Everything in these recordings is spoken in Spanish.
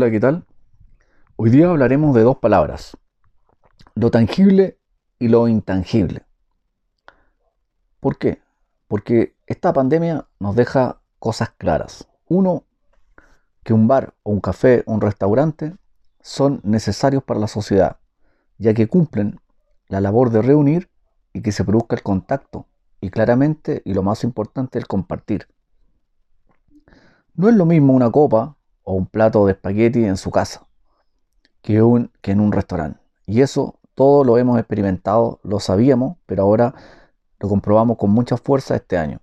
Hola, ¿qué tal? Hoy día hablaremos de dos palabras, lo tangible y lo intangible. ¿Por qué? Porque esta pandemia nos deja cosas claras. Uno, que un bar o un café o un restaurante son necesarios para la sociedad, ya que cumplen la labor de reunir y que se produzca el contacto y claramente, y lo más importante, el compartir. No es lo mismo una copa o un plato de espagueti en su casa que, un, que en un restaurante. Y eso todo lo hemos experimentado, lo sabíamos, pero ahora lo comprobamos con mucha fuerza este año.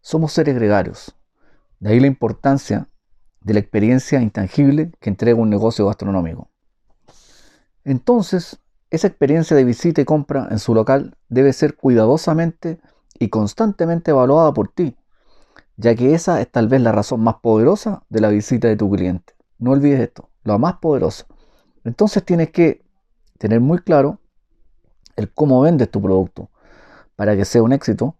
Somos seres gregarios. De ahí la importancia de la experiencia intangible que entrega un negocio gastronómico. Entonces, esa experiencia de visita y compra en su local debe ser cuidadosamente y constantemente evaluada por ti, ya que esa es tal vez la razón más poderosa de la visita de tu cliente. No olvides esto, lo más poderoso. Entonces tienes que tener muy claro el cómo vendes tu producto para que sea un éxito.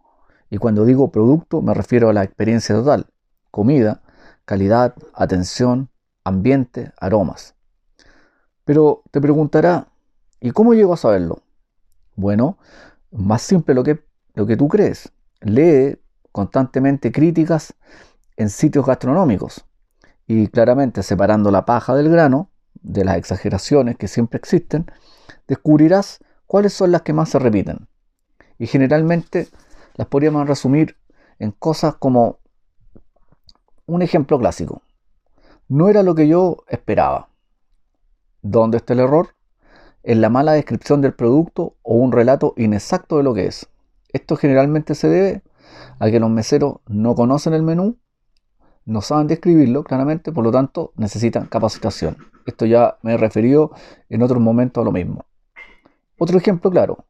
Y cuando digo producto me refiero a la experiencia total, comida, calidad, atención, ambiente, aromas. Pero te preguntará, ¿y cómo llego a saberlo? Bueno, más simple lo que, lo que tú crees. Lee constantemente críticas en sitios gastronómicos y claramente separando la paja del grano, de las exageraciones que siempre existen, descubrirás cuáles son las que más se repiten. Y generalmente las podríamos resumir en cosas como un ejemplo clásico. No era lo que yo esperaba. ¿Dónde está el error? En la mala descripción del producto o un relato inexacto de lo que es. Esto generalmente se debe a que los meseros no conocen el menú, no saben describirlo claramente, por lo tanto necesitan capacitación. Esto ya me he referido en otros momentos a lo mismo. Otro ejemplo claro,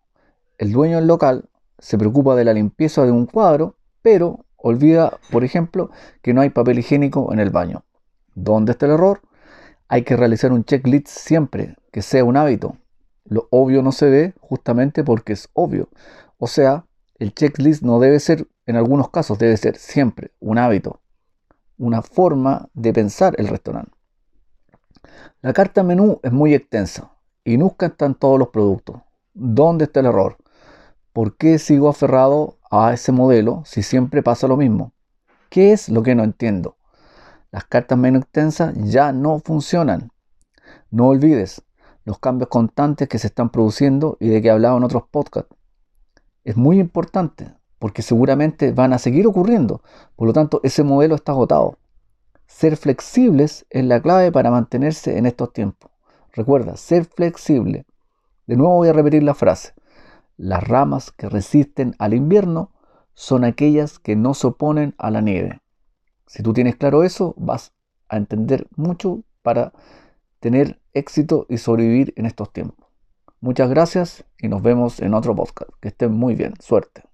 el dueño del local se preocupa de la limpieza de un cuadro, pero olvida, por ejemplo, que no hay papel higiénico en el baño. ¿Dónde está el error? Hay que realizar un checklist siempre, que sea un hábito. Lo obvio no se ve justamente porque es obvio. O sea, el checklist no debe ser, en algunos casos, debe ser siempre un hábito, una forma de pensar el restaurante. La carta menú es muy extensa y nunca están todos los productos. ¿Dónde está el error? ¿Por qué sigo aferrado a ese modelo si siempre pasa lo mismo? ¿Qué es lo que no entiendo? Las cartas menú extensas ya no funcionan. No olvides los cambios constantes que se están produciendo y de que he hablado en otros podcasts es muy importante porque seguramente van a seguir ocurriendo. Por lo tanto, ese modelo está agotado. Ser flexibles es la clave para mantenerse en estos tiempos. Recuerda, ser flexible. De nuevo voy a repetir la frase. Las ramas que resisten al invierno son aquellas que no se oponen a la nieve. Si tú tienes claro eso, vas a entender mucho para tener éxito y sobrevivir en estos tiempos. Muchas gracias y nos vemos en otro podcast. Que estén muy bien. Suerte.